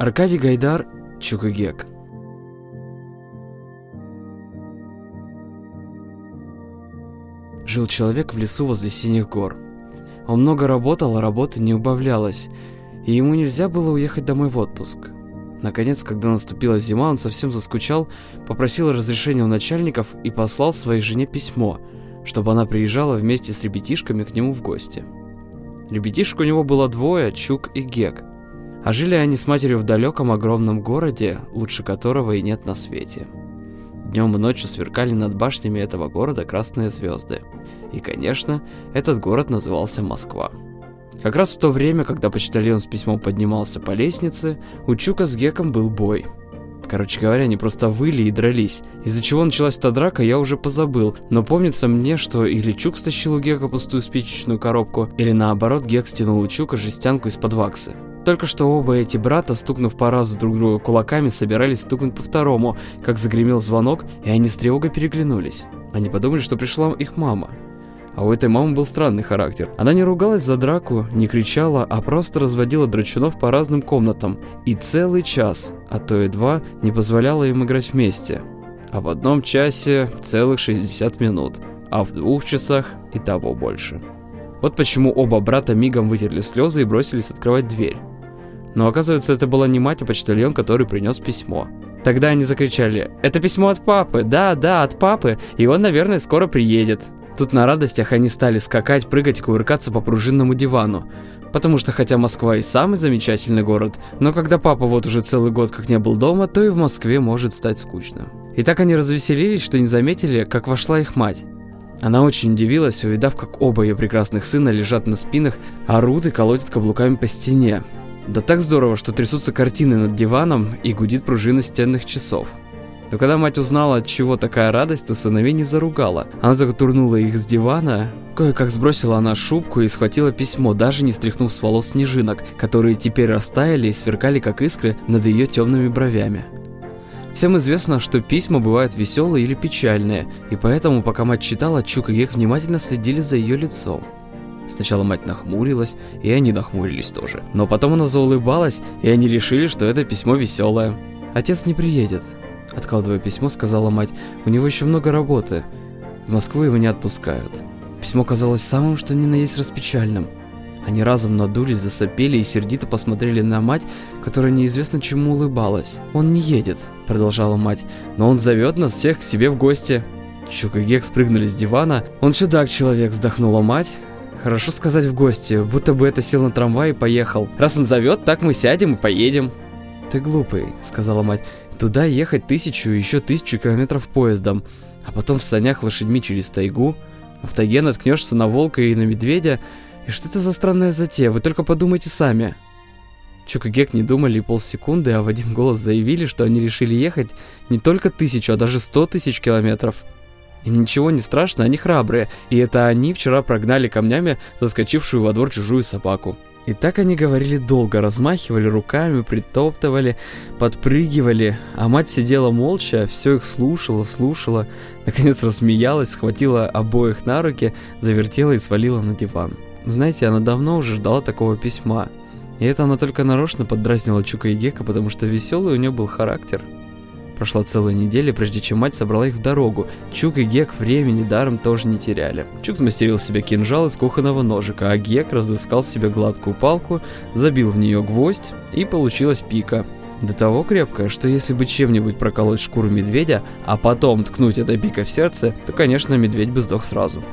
Аркадий Гайдар, Чукагек. Жил человек в лесу возле Синих гор. Он много работал, а работа не убавлялась, и ему нельзя было уехать домой в отпуск. Наконец, когда наступила зима, он совсем заскучал, попросил разрешения у начальников и послал своей жене письмо, чтобы она приезжала вместе с ребятишками к нему в гости. Ребятишек у него было двое, Чук и Гек. А жили они с матерью в далеком огромном городе, лучше которого и нет на свете. Днем и ночью сверкали над башнями этого города красные звезды. И, конечно, этот город назывался Москва. Как раз в то время, когда почтальон с письмом поднимался по лестнице, у Чука с Геком был бой. Короче говоря, они просто выли и дрались. Из-за чего началась эта драка, я уже позабыл. Но помнится мне, что или Чук стащил у Гека пустую спичечную коробку, или наоборот, Гек стянул у Чука жестянку из-под ваксы. Только что оба эти брата, стукнув по разу друг друга кулаками, собирались стукнуть по второму, как загремел звонок, и они с тревогой переглянулись. Они подумали, что пришла их мама. А у этой мамы был странный характер. Она не ругалась за драку, не кричала, а просто разводила драчунов по разным комнатам. И целый час, а то и два, не позволяла им играть вместе. А в одном часе целых 60 минут, а в двух часах и того больше. Вот почему оба брата мигом вытерли слезы и бросились открывать дверь. Но оказывается, это была не мать, а почтальон, который принес письмо. Тогда они закричали «Это письмо от папы! Да, да, от папы! И он, наверное, скоро приедет!» Тут на радостях они стали скакать, прыгать кувыркаться по пружинному дивану. Потому что хотя Москва и самый замечательный город, но когда папа вот уже целый год как не был дома, то и в Москве может стать скучно. И так они развеселились, что не заметили, как вошла их мать. Она очень удивилась, увидав, как оба ее прекрасных сына лежат на спинах, орут и колотят каблуками по стене. Да так здорово, что трясутся картины над диваном и гудит пружина стенных часов. Но когда мать узнала, от чего такая радость, то сыновей не заругала. Она только турнула их с дивана, кое-как сбросила она шубку и схватила письмо, даже не стряхнув с волос снежинок, которые теперь растаяли и сверкали как искры над ее темными бровями. Всем известно, что письма бывают веселые или печальные, и поэтому, пока мать читала, Чук и Гек внимательно следили за ее лицом. Сначала мать нахмурилась, и они нахмурились тоже. Но потом она заулыбалась, и они решили, что это письмо веселое. «Отец не приедет», — откладывая письмо, сказала мать. «У него еще много работы. В Москву его не отпускают». Письмо казалось самым, что ни на есть распечальным. Они разом надулись, засопели и сердито посмотрели на мать, которая неизвестно чему улыбалась. «Он не едет», — продолжала мать, — «но он зовет нас всех к себе в гости». Чук и Гек спрыгнули с дивана. «Он чудак-человек», — вздохнула мать. Хорошо сказать в гости, будто бы это сел на трамвай и поехал. Раз он зовет, так мы сядем и поедем. Ты глупый, сказала мать. Туда ехать тысячу, еще тысячу километров поездом, а потом в санях лошадьми через тайгу. В тайге наткнешься на волка и на медведя. И что это за странная затея? Вы только подумайте сами. Чук и Гек не думали полсекунды, а в один голос заявили, что они решили ехать не только тысячу, а даже сто тысяч километров. Им ничего не страшно, они храбрые, и это они вчера прогнали камнями заскочившую во двор чужую собаку. И так они говорили долго, размахивали руками, притоптывали, подпрыгивали, а мать сидела молча, все их слушала, слушала, наконец рассмеялась, схватила обоих на руки, завертела и свалила на диван. Знаете, она давно уже ждала такого письма. И это она только нарочно поддразнивала Чука и Гека, потому что веселый у нее был характер. Прошла целая неделя, прежде чем мать собрала их в дорогу. Чук и Гек времени даром тоже не теряли. Чук смастерил себе кинжал из кухонного ножика, а Гек разыскал себе гладкую палку, забил в нее гвоздь, и получилась пика. До того крепкая, что если бы чем-нибудь проколоть шкуру медведя, а потом ткнуть этой пикой в сердце, то, конечно, медведь бы сдох сразу.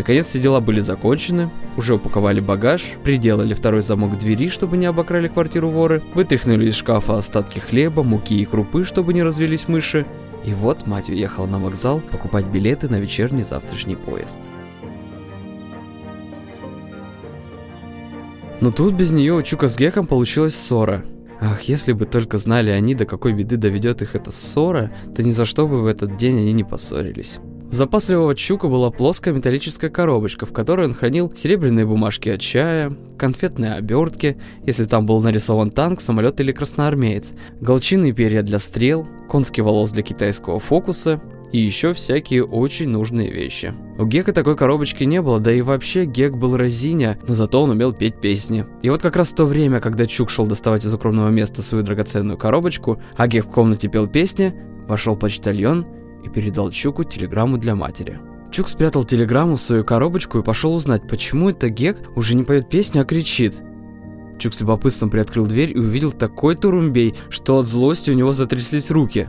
Наконец все дела были закончены, уже упаковали багаж, приделали второй замок двери, чтобы не обокрали квартиру воры, вытряхнули из шкафа остатки хлеба, муки и крупы, чтобы не развелись мыши. И вот мать уехала на вокзал покупать билеты на вечерний завтрашний поезд. Но тут без нее у Чука с Геком получилась ссора. Ах, если бы только знали они, до какой беды доведет их эта ссора, то ни за что бы в этот день они не поссорились. Запасливого Чука была плоская металлическая коробочка, в которой он хранил серебряные бумажки от чая, конфетные обертки, если там был нарисован танк, самолет или красноармеец, голчиные перья для стрел, конский волос для китайского фокуса, и еще всякие очень нужные вещи. У Гека такой коробочки не было, да и вообще Гек был разиня, но зато он умел петь песни. И вот как раз в то время, когда Чук шел доставать из укромного места свою драгоценную коробочку, а Гек в комнате пел песни, вошел почтальон и передал Чуку телеграмму для матери. Чук спрятал телеграмму в свою коробочку и пошел узнать, почему это Гек уже не поет песни, а кричит. Чук с любопытством приоткрыл дверь и увидел такой турумбей, что от злости у него затряслись руки.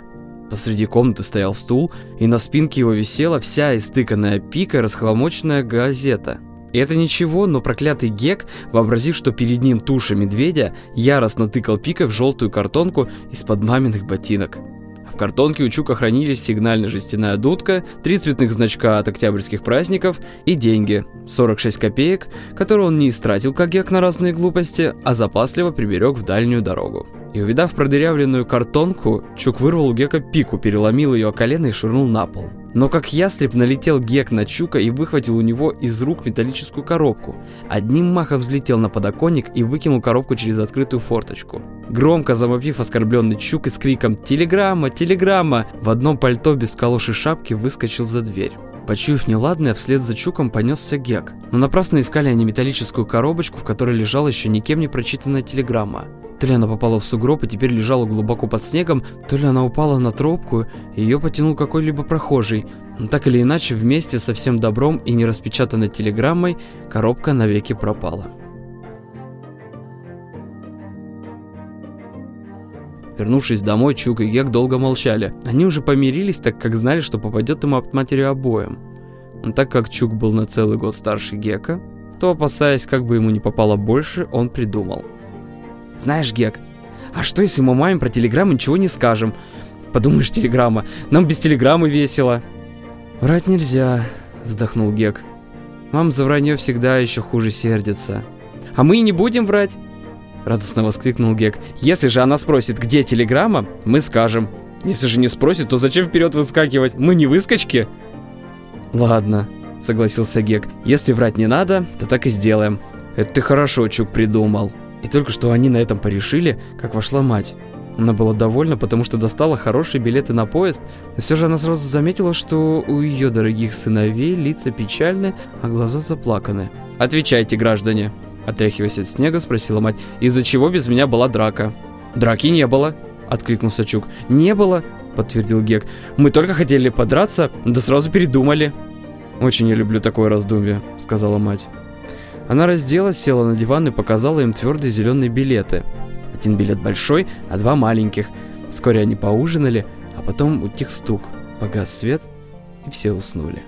Посреди комнаты стоял стул, и на спинке его висела вся истыканная пика расхламоченная газета. И это ничего, но проклятый Гек, вообразив, что перед ним туша медведя, яростно тыкал пикой в желтую картонку из-под маминых ботинок. В картонке у Чука хранились сигнальная жестяная дудка, три цветных значка от октябрьских праздников и деньги, 46 копеек, которые он не истратил как гек на разные глупости, а запасливо приберег в дальнюю дорогу. И увидав продырявленную картонку, Чук вырвал у Гека пику, переломил ее о колено и швырнул на пол. Но как ястреб налетел Гек на Чука и выхватил у него из рук металлическую коробку. Одним махом взлетел на подоконник и выкинул коробку через открытую форточку. Громко замопив оскорбленный Чук и с криком «Телеграмма! Телеграмма!» в одном пальто без калоши шапки выскочил за дверь. Почуяв неладное, вслед за Чуком понесся Гек. Но напрасно искали они металлическую коробочку, в которой лежала еще никем не прочитанная телеграмма. То ли она попала в сугроб и теперь лежала глубоко под снегом, то ли она упала на тропку, и ее потянул какой-либо прохожий. Но так или иначе, вместе со всем добром и нераспечатанной телеграммой, коробка навеки пропала. Вернувшись домой, Чук и Гек долго молчали. Они уже помирились, так как знали, что попадет ему от матери обоим. Но так как Чук был на целый год старше Гека, то, опасаясь, как бы ему не попало больше, он придумал – знаешь, Гек, а что если мы маме про телеграмму ничего не скажем? Подумаешь, телеграмма, нам без телеграммы весело. Врать нельзя, вздохнул Гек. Мам за вранье всегда еще хуже сердится. А мы и не будем врать. Радостно воскликнул Гек. Если же она спросит, где телеграмма, мы скажем. Если же не спросит, то зачем вперед выскакивать? Мы не выскочки. Ладно, согласился Гек. Если врать не надо, то так и сделаем. Это ты хорошо, Чук, придумал. И только что они на этом порешили, как вошла мать. Она была довольна, потому что достала хорошие билеты на поезд, но все же она сразу заметила, что у ее дорогих сыновей лица печальны, а глаза заплаканы. «Отвечайте, граждане!» Отряхиваясь от снега, спросила мать, «Из-за чего без меня была драка?» «Драки не было!» — откликнулся Чук. «Не было!» — подтвердил Гек. «Мы только хотели подраться, да сразу передумали!» «Очень я люблю такое раздумье», — сказала мать. Она разделась, села на диван и показала им твердые зеленые билеты. Один билет большой, а два маленьких. Вскоре они поужинали, а потом утих стук. Погас свет, и все уснули.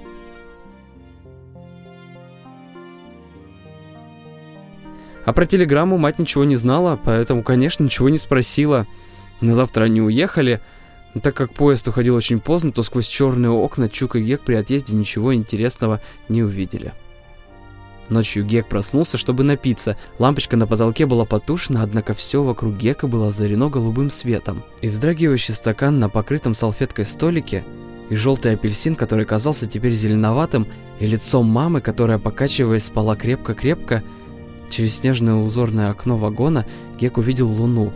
А про телеграмму мать ничего не знала, поэтому, конечно, ничего не спросила. На завтра они уехали, так как поезд уходил очень поздно, то сквозь черные окна Чук и Гек при отъезде ничего интересного не увидели. Ночью Гек проснулся, чтобы напиться. Лампочка на потолке была потушена, однако все вокруг Гека было озарено голубым светом. И вздрагивающий стакан на покрытом салфеткой столике, и желтый апельсин, который казался теперь зеленоватым, и лицо мамы, которая, покачиваясь, спала крепко-крепко, через снежное узорное окно вагона Гек увидел луну.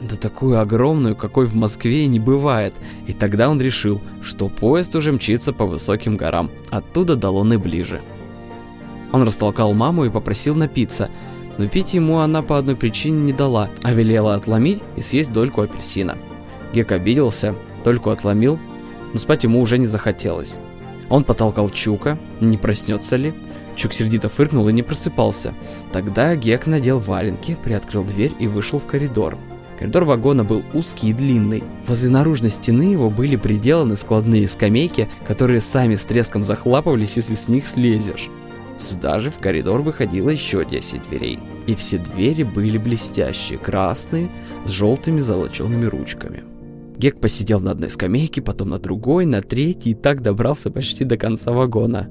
Да такую огромную, какой в Москве и не бывает. И тогда он решил, что поезд уже мчится по высоким горам, оттуда до луны ближе. Он растолкал маму и попросил напиться, но пить ему она по одной причине не дала, а велела отломить и съесть дольку апельсина. Гек обиделся, дольку отломил, но спать ему уже не захотелось. Он потолкал Чука, не проснется ли. Чук сердито фыркнул и не просыпался. Тогда Гек надел валенки, приоткрыл дверь и вышел в коридор. Коридор вагона был узкий и длинный. Возле наружной стены его были приделаны складные скамейки, которые сами с треском захлапывались, если с них слезешь. Сюда же в коридор выходило еще 10 дверей. И все двери были блестящие, красные, с желтыми золочеными ручками. Гек посидел на одной скамейке, потом на другой, на третьей и так добрался почти до конца вагона.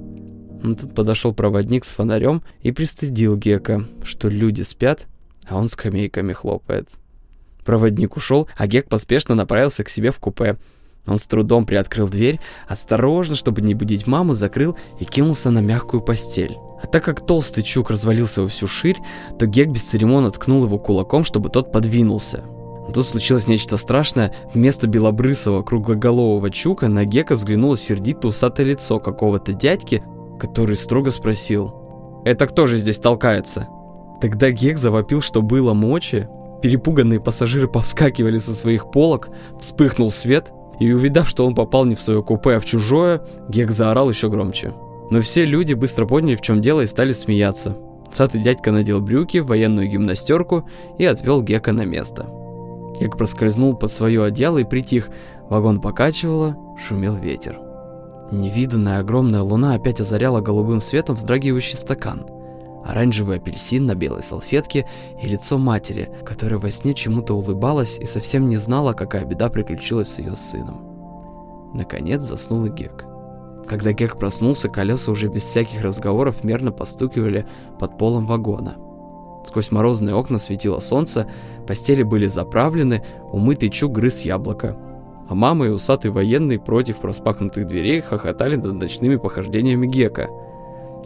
Но тут подошел проводник с фонарем и пристыдил Гека, что люди спят, а он скамейками хлопает. Проводник ушел, а Гек поспешно направился к себе в купе. Он с трудом приоткрыл дверь, осторожно, чтобы не будить маму, закрыл и кинулся на мягкую постель. А так как толстый чук развалился во всю ширь, то Гек без церемонно ткнул его кулаком, чтобы тот подвинулся. Тут случилось нечто страшное. Вместо белобрысого круглоголового чука на Гека взглянуло сердито усатое лицо какого-то дядьки, который строго спросил «Это кто же здесь толкается?» Тогда Гек завопил, что было мочи. Перепуганные пассажиры повскакивали со своих полок, вспыхнул свет, и увидав, что он попал не в свое купе, а в чужое, Гек заорал еще громче. Но все люди быстро поняли, в чем дело, и стали смеяться. Сатый дядька надел брюки, военную гимнастерку и отвел Гека на место. Гек проскользнул под свое одеяло и притих. Вагон покачивало, шумел ветер. Невиданная огромная луна опять озаряла голубым светом вздрагивающий стакан. Оранжевый апельсин на белой салфетке и лицо матери, которая во сне чему-то улыбалась и совсем не знала, какая беда приключилась с ее сыном. Наконец заснул и Гек. Когда Гек проснулся, колеса уже без всяких разговоров мерно постукивали под полом вагона. Сквозь морозные окна светило солнце, постели были заправлены, умытый чук грыз яблоко. А мама и усатый военный против распахнутых дверей хохотали над ночными похождениями Гека.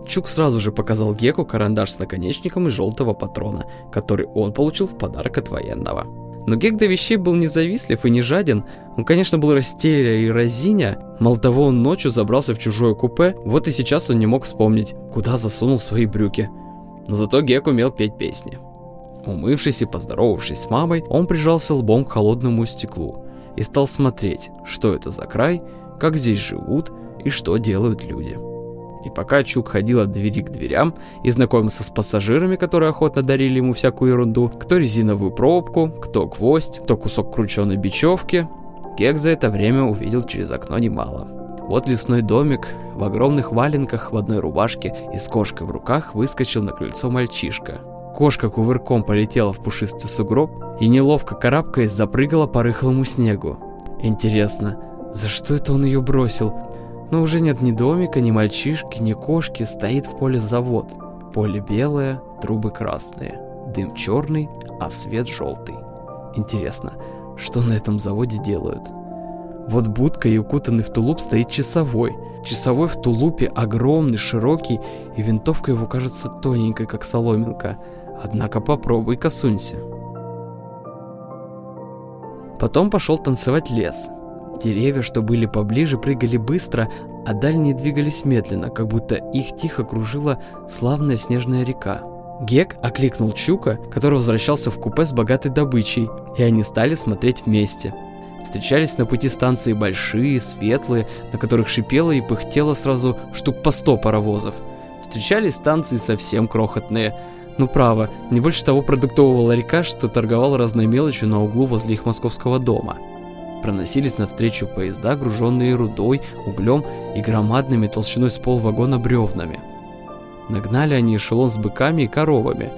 Чук сразу же показал Геку карандаш с наконечником из желтого патрона, который он получил в подарок от военного. Но Гек до вещей был не завистлив и не жаден. Он, конечно, был растеря и разиня. Мало того, он ночью забрался в чужое купе, вот и сейчас он не мог вспомнить, куда засунул свои брюки. Но зато Гек умел петь песни. Умывшись и поздоровавшись с мамой, он прижался лбом к холодному стеклу и стал смотреть, что это за край, как здесь живут и что делают люди. И пока Чук ходил от двери к дверям и знакомился с пассажирами, которые охотно дарили ему всякую ерунду, кто резиновую пробку, кто гвоздь, кто кусок крученой бечевки, Гек за это время увидел через окно немало. Вот лесной домик, в огромных валенках, в одной рубашке и с кошкой в руках выскочил на крыльцо мальчишка. Кошка кувырком полетела в пушистый сугроб и неловко карабкаясь запрыгала по рыхлому снегу. Интересно, за что это он ее бросил? Но уже нет ни домика, ни мальчишки, ни кошки, стоит в поле завод. Поле белое, трубы красные, дым черный, а свет желтый. Интересно, что на этом заводе делают? Вот будка и укутанный в тулуп стоит часовой. Часовой в тулупе огромный, широкий, и винтовка его кажется тоненькой, как соломинка. Однако попробуй косунься. Потом пошел танцевать лес. Деревья, что были поближе, прыгали быстро, а дальние двигались медленно, как будто их тихо кружила славная снежная река. Гек окликнул Чука, который возвращался в купе с богатой добычей, и они стали смотреть вместе. Встречались на пути станции большие, светлые, на которых шипело и пыхтело сразу штук по сто паровозов. Встречались станции совсем крохотные. Ну право, не больше того продуктового ларька, что торговал разной мелочью на углу возле их московского дома проносились навстречу поезда, груженные рудой, углем и громадными толщиной с пол вагона бревнами. Нагнали они эшелон с быками и коровами.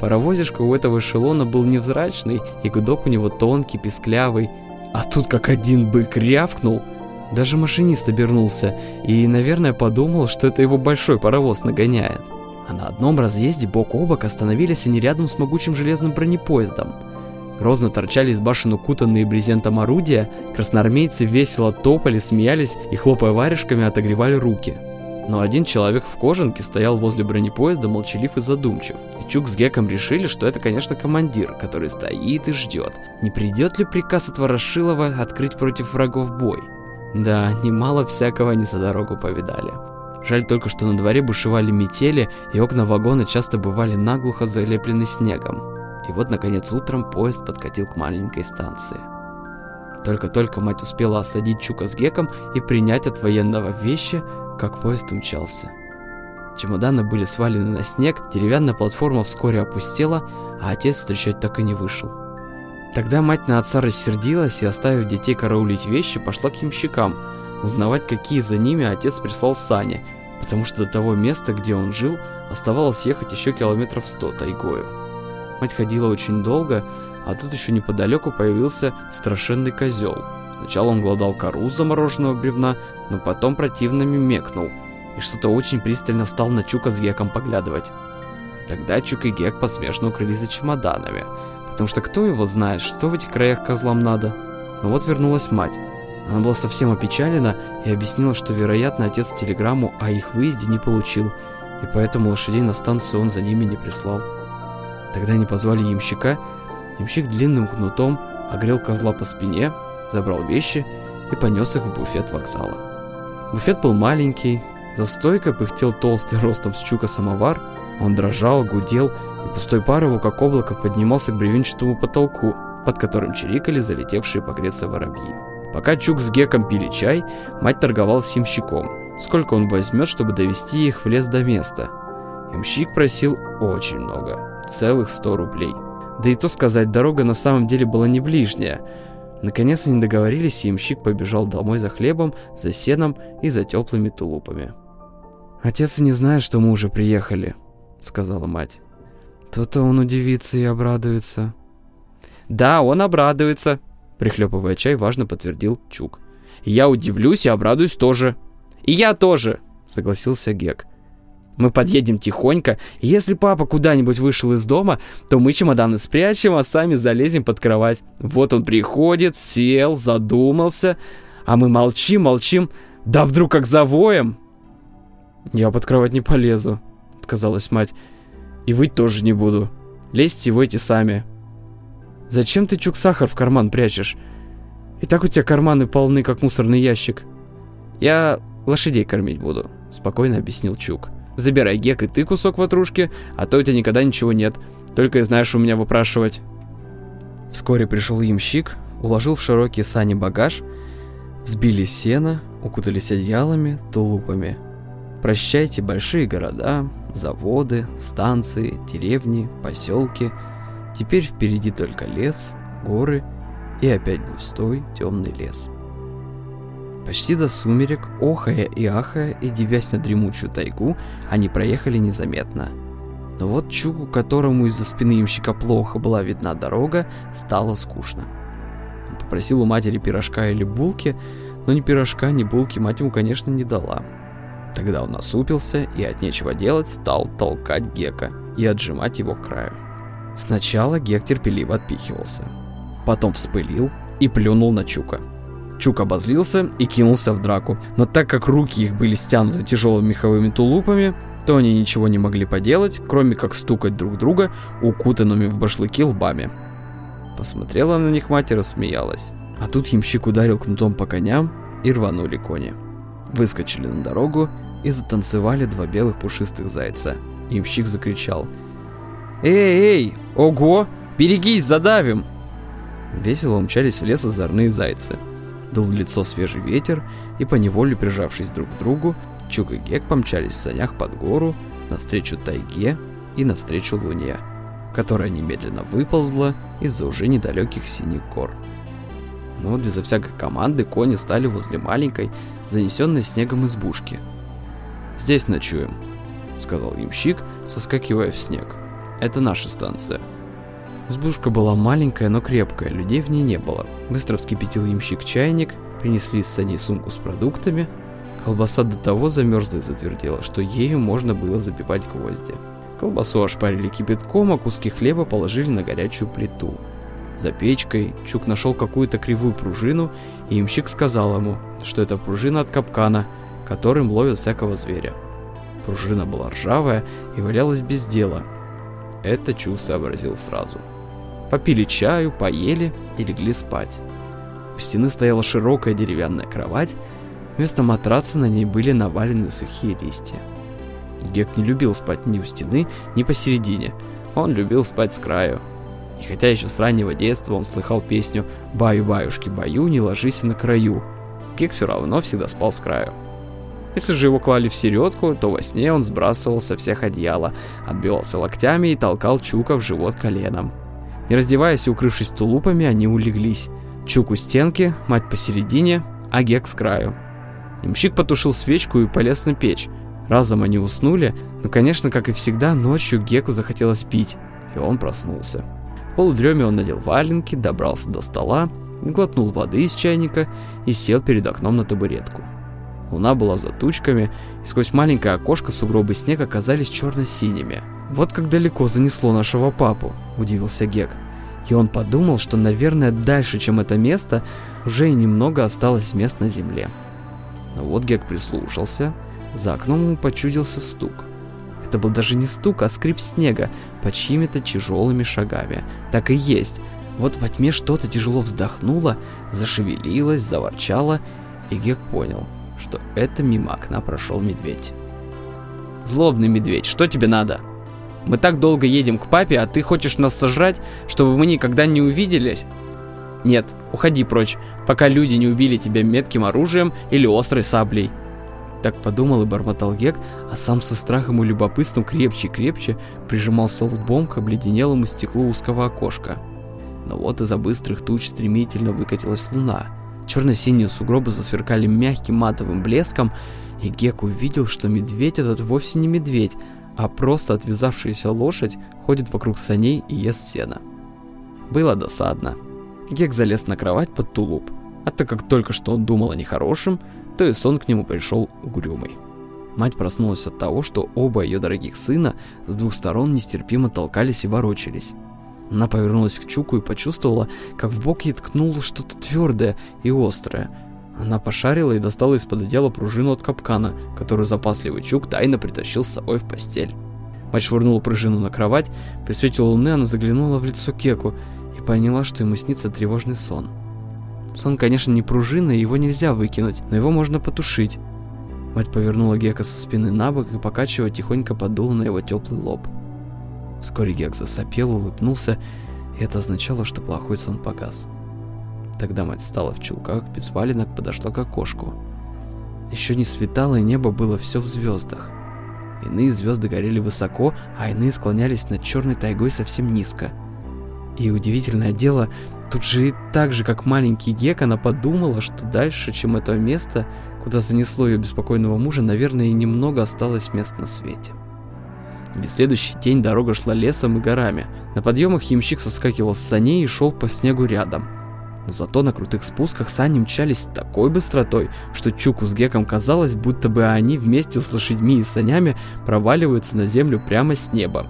Паровозишка у этого эшелона был невзрачный, и гудок у него тонкий, песклявый. А тут как один бык рявкнул. Даже машинист обернулся и, наверное, подумал, что это его большой паровоз нагоняет. А на одном разъезде бок о бок остановились они рядом с могучим железным бронепоездом – Грозно торчали из башен укутанные брезентом орудия, красноармейцы весело топали, смеялись и, хлопая варежками, отогревали руки. Но один человек в кожанке стоял возле бронепоезда, молчалив и задумчив. И Чук с Геком решили, что это, конечно, командир, который стоит и ждет. Не придет ли приказ от Ворошилова открыть против врагов бой? Да, немало всякого они за дорогу повидали. Жаль только, что на дворе бушевали метели, и окна вагона часто бывали наглухо залеплены снегом. И вот, наконец, утром поезд подкатил к маленькой станции. Только-только мать успела осадить Чука с Геком и принять от военного вещи, как поезд умчался. Чемоданы были свалены на снег, деревянная платформа вскоре опустела, а отец встречать так и не вышел. Тогда мать на отца рассердилась и, оставив детей караулить вещи, пошла к ямщикам, узнавать, какие за ними отец прислал сани, потому что до того места, где он жил, оставалось ехать еще километров сто тайгою. Мать ходила очень долго, а тут еще неподалеку появился страшенный козел. Сначала он глодал кору замороженного бревна, но потом противно мекнул и что-то очень пристально стал на Чука с Геком поглядывать. Тогда Чук и Гек посмешно укрылись за чемоданами, потому что кто его знает, что в этих краях козлам надо. Но вот вернулась мать. Она была совсем опечалена и объяснила, что, вероятно, отец телеграмму о их выезде не получил, и поэтому лошадей на станцию он за ними не прислал. Тогда они позвали ямщика. Ямщик длинным кнутом огрел козла по спине, забрал вещи и понес их в буфет вокзала. Буфет был маленький, за стойкой пыхтел толстый ростом с чука самовар, он дрожал, гудел, и пустой пар его, как облако, поднимался к бревенчатому потолку, под которым чирикали залетевшие погреться воробьи. Пока Чук с Геком пили чай, мать торговала с ямщиком. Сколько он возьмет, чтобы довести их в лес до места? Ямщик просил очень много, целых сто рублей. Да и то сказать, дорога на самом деле была не ближняя. Наконец они договорились, и ямщик побежал домой за хлебом, за сеном и за теплыми тулупами. «Отец не знает, что мы уже приехали», — сказала мать. «То-то он удивится и обрадуется». «Да, он обрадуется», — прихлепывая чай, важно подтвердил Чук. «Я удивлюсь и обрадуюсь тоже». «И я тоже», — согласился Гек. Мы подъедем тихонько, и если папа куда-нибудь вышел из дома, то мы чемоданы спрячем, а сами залезем под кровать. Вот он приходит, сел, задумался, а мы молчим, молчим, да вдруг как завоем. «Я под кровать не полезу», — отказалась мать. «И выть тоже не буду. Лезьте и войте сами». «Зачем ты чук-сахар в карман прячешь? И так у тебя карманы полны, как мусорный ящик». «Я лошадей кормить буду», — спокойно объяснил Чук. Забирай, Гек, и ты кусок ватрушки, а то у тебя никогда ничего нет. Только и знаешь у меня выпрашивать. Вскоре пришел ямщик, уложил в широкие сани багаж, взбили сено, укутались одеялами, тулупами. Прощайте большие города, заводы, станции, деревни, поселки. Теперь впереди только лес, горы и опять густой темный лес. Почти до сумерек, охая и ахая и девясь на дремучую тайгу, они проехали незаметно. Но вот Чугу, которому из-за спины имщика плохо была видна дорога, стало скучно. Он попросил у матери пирожка или булки, но ни пирожка, ни булки мать ему, конечно, не дала. Тогда он насупился и от нечего делать стал толкать Гека и отжимать его к краю. Сначала Гек терпеливо отпихивался. Потом вспылил и плюнул на Чука. Чук обозлился и кинулся в драку, но так как руки их были стянуты тяжелыми меховыми тулупами, то они ничего не могли поделать, кроме как стукать друг друга укутанными в башлыки лбами. Посмотрела на них мать и рассмеялась. А тут ямщик ударил кнутом по коням и рванули кони. Выскочили на дорогу и затанцевали два белых пушистых зайца. Ямщик закричал. «Эй, эй, ого, берегись, задавим!» Весело умчались в лес озорные зайцы. Дул в лицо свежий ветер, и поневоле прижавшись друг к другу, Чук и Гек помчались в санях под гору, навстречу тайге и навстречу луне, которая немедленно выползла из-за уже недалеких синих гор. Но вот безо всякой команды кони стали возле маленькой, занесенной снегом избушки. «Здесь ночуем», — сказал ямщик, соскакивая в снег. «Это наша станция». Избушка была маленькая, но крепкая, людей в ней не было. Быстро вскипятил ямщик чайник, принесли с саней сумку с продуктами. Колбаса до того замерзла и затвердела, что ею можно было забивать гвозди. Колбасу ошпарили кипятком, а куски хлеба положили на горячую плиту. За печкой Чук нашел какую-то кривую пружину, и ямщик сказал ему, что это пружина от капкана, которым ловят всякого зверя. Пружина была ржавая и валялась без дела. Это Чук сообразил сразу. Попили чаю, поели и легли спать. У стены стояла широкая деревянная кровать, вместо матраца на ней были навалены сухие листья. Гек не любил спать ни у стены, ни посередине. Он любил спать с краю. И хотя еще с раннего детства он слыхал песню «Баю-баюшки, баю, не ложись на краю», Гек все равно всегда спал с краю. Если же его клали в середку, то во сне он сбрасывал со всех одеяла, отбивался локтями и толкал Чука в живот коленом. Не раздеваясь и укрывшись тулупами, они улеглись. Чук у стенки, мать посередине, а Гек с краю. Имщик потушил свечку и полез на печь. Разом они уснули, но, конечно, как и всегда, ночью Геку захотелось пить, и он проснулся. В полудреме он надел валенки, добрался до стола, глотнул воды из чайника и сел перед окном на табуретку. Луна была за тучками, и сквозь маленькое окошко сугробы снега казались черно-синими. «Вот как далеко занесло нашего папу», – удивился Гек. И он подумал, что, наверное, дальше, чем это место, уже и немного осталось мест на земле. Но вот Гек прислушался, за окном ему почудился стук. Это был даже не стук, а скрип снега под чьими-то тяжелыми шагами. Так и есть. Вот во тьме что-то тяжело вздохнуло, зашевелилось, заворчало, и Гек понял, что это мимо окна прошел медведь. «Злобный медведь, что тебе надо? Мы так долго едем к папе, а ты хочешь нас сожрать, чтобы мы никогда не увиделись?» «Нет, уходи прочь, пока люди не убили тебя метким оружием или острой саблей». Так подумал и бормотал Гек, а сам со страхом и любопытством крепче и крепче прижимался лбом к обледенелому стеклу узкого окошка. Но вот из-за быстрых туч стремительно выкатилась луна. Черно-синие сугробы засверкали мягким матовым блеском, и Гек увидел, что медведь этот вовсе не медведь, а просто отвязавшаяся лошадь ходит вокруг саней и ест сено. Было досадно. Гек залез на кровать под тулуп, а так как только что он думал о нехорошем, то и сон к нему пришел угрюмый. Мать проснулась от того, что оба ее дорогих сына с двух сторон нестерпимо толкались и ворочались. Она повернулась к Чуку и почувствовала, как в бок ей ткнуло что-то твердое и острое. Она пошарила и достала из-под одеяла пружину от капкана, которую запасливый Чук тайно притащил с собой в постель. Мать швырнула пружину на кровать, при свете луны она заглянула в лицо Кеку и поняла, что ему снится тревожный сон. Сон, конечно, не пружина, и его нельзя выкинуть, но его можно потушить. Мать повернула Гека со спины на бок и, покачивая, тихонько подула на его теплый лоб. Вскоре Гек засопел, улыбнулся, и это означало, что плохой сон погас. Тогда мать встала в чулках, без валенок, подошла к окошку. Еще не светало, и небо было все в звездах. Иные звезды горели высоко, а иные склонялись над черной тайгой совсем низко. И удивительное дело, тут же и так же, как маленький Гек, она подумала, что дальше, чем это место, куда занесло ее беспокойного мужа, наверное, и немного осталось мест на свете. Весь следующий день дорога шла лесом и горами. На подъемах ямщик соскакивал с саней и шел по снегу рядом. Но зато на крутых спусках сани мчались с такой быстротой, что Чуку с Геком казалось, будто бы они вместе с лошадьми и санями проваливаются на землю прямо с неба.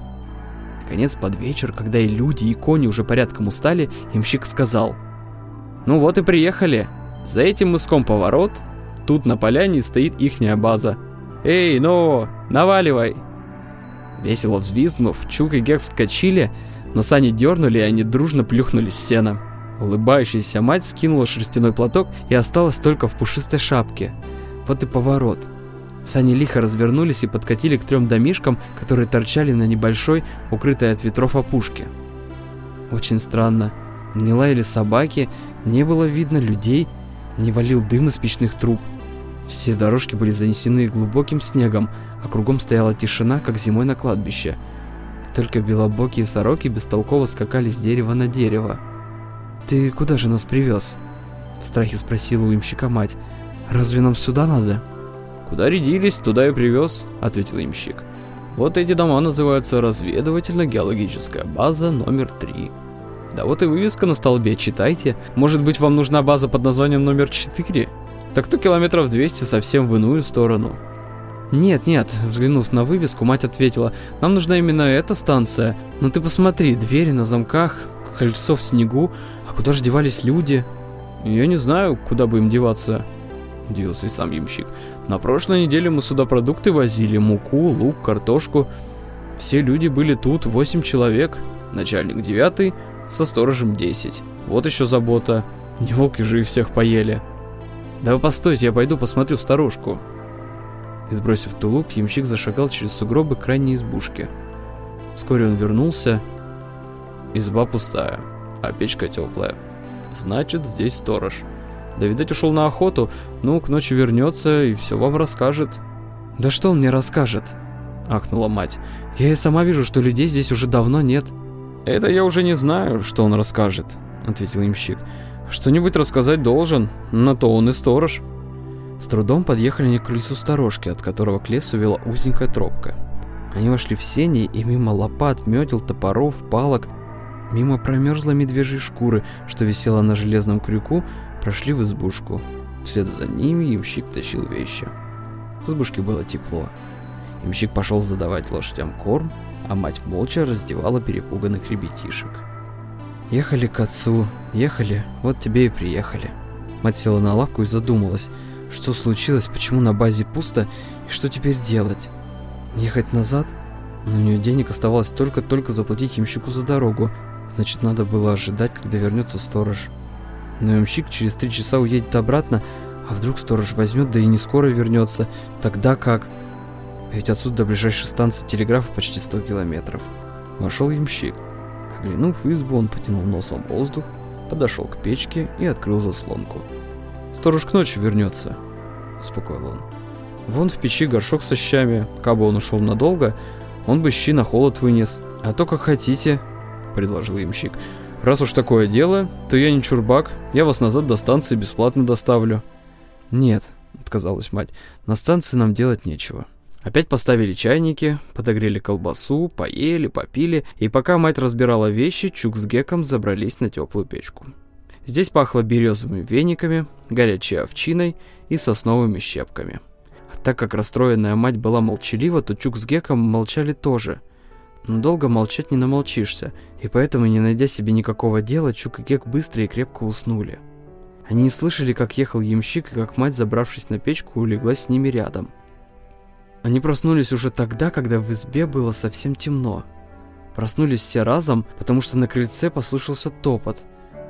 Наконец, под вечер, когда и люди, и кони уже порядком устали, имщик сказал. «Ну вот и приехали. За этим мыском поворот. Тут на поляне стоит ихняя база. Эй, ну, наваливай!» Весело взвизгнув, Чук и Гек вскочили, но сани дернули, и они дружно плюхнулись в сено. Улыбающаяся мать скинула шерстяной платок и осталась только в пушистой шапке. Вот и поворот. Сани лихо развернулись и подкатили к трем домишкам, которые торчали на небольшой, укрытой от ветров опушке. Очень странно. Не лаяли собаки, не было видно людей, не валил дым из печных труб. Все дорожки были занесены глубоким снегом, а кругом стояла тишина, как зимой на кладбище. Только белобокие сороки бестолково скакали с дерева на дерево. «Ты куда же нас привез?» В страхе спросила у имщика мать. «Разве нам сюда надо?» «Куда рядились, туда и привез», — ответил имщик. «Вот эти дома называются разведывательно-геологическая база номер 3. Да вот и вывеска на столбе, читайте. Может быть, вам нужна база под названием номер 4? Так то километров 200 совсем в иную сторону». «Нет, нет», — взглянув на вывеску, мать ответила, «нам нужна именно эта станция. Но ты посмотри, двери на замках, кольцо в снегу, а куда же девались люди?» «Я не знаю, куда бы им деваться», — удивился и сам ямщик. «На прошлой неделе мы сюда продукты возили, муку, лук, картошку. Все люди были тут, восемь человек, начальник девятый, со сторожем десять. Вот еще забота, не волки же их всех поели». «Да вы постойте, я пойду посмотрю старушку», и сбросив тулуп, ямщик зашагал через сугробы к крайней избушке. Вскоре он вернулся. Изба пустая, а печка теплая. Значит, здесь сторож. Да, видать, ушел на охоту. Ну, к ночи вернется и все вам расскажет. Да что он мне расскажет? Ахнула мать. Я и сама вижу, что людей здесь уже давно нет. Это я уже не знаю, что он расскажет, ответил имщик. Что-нибудь рассказать должен, на то он и сторож. С трудом подъехали они к крыльцу сторожки, от которого к лесу вела узенькая тропка. Они вошли в сени, и мимо лопат, метел, топоров, палок, мимо промерзлой медвежьей шкуры, что висела на железном крюку, прошли в избушку. Вслед за ними ямщик тащил вещи. В избушке было тепло. Ямщик пошел задавать лошадям корм, а мать молча раздевала перепуганных ребятишек. Ехали к отцу, ехали, вот тебе и приехали. Мать села на лавку и задумалась – что случилось, почему на базе пусто и что теперь делать? Ехать назад? Но у нее денег оставалось только-только заплатить ямщику за дорогу. Значит, надо было ожидать, когда вернется сторож. Но ямщик через три часа уедет обратно, а вдруг сторож возьмет, да и не скоро вернется. Тогда как? Ведь отсюда до ближайшей станции телеграфа почти 100 километров. Вошел ямщик. Оглянув избу, он потянул носом воздух, подошел к печке и открыл заслонку. «Сторож к ночи вернется», — успокоил он. «Вон в печи горшок со щами. Кабы он ушел надолго, он бы щи на холод вынес. А то как хотите», — предложил ямщик. «Раз уж такое дело, то я не чурбак, я вас назад до станции бесплатно доставлю». «Нет», — отказалась мать, — «на станции нам делать нечего». Опять поставили чайники, подогрели колбасу, поели, попили, и пока мать разбирала вещи, Чук с Геком забрались на теплую печку. Здесь пахло березовыми вениками, горячей овчиной и сосновыми щепками. А так как расстроенная мать была молчалива, то Чук с Геком молчали тоже. Но долго молчать не намолчишься, и поэтому, не найдя себе никакого дела, Чук и Гек быстро и крепко уснули. Они не слышали, как ехал ямщик, и как мать, забравшись на печку, улеглась с ними рядом – они проснулись уже тогда, когда в избе было совсем темно. Проснулись все разом, потому что на крыльце послышался топот.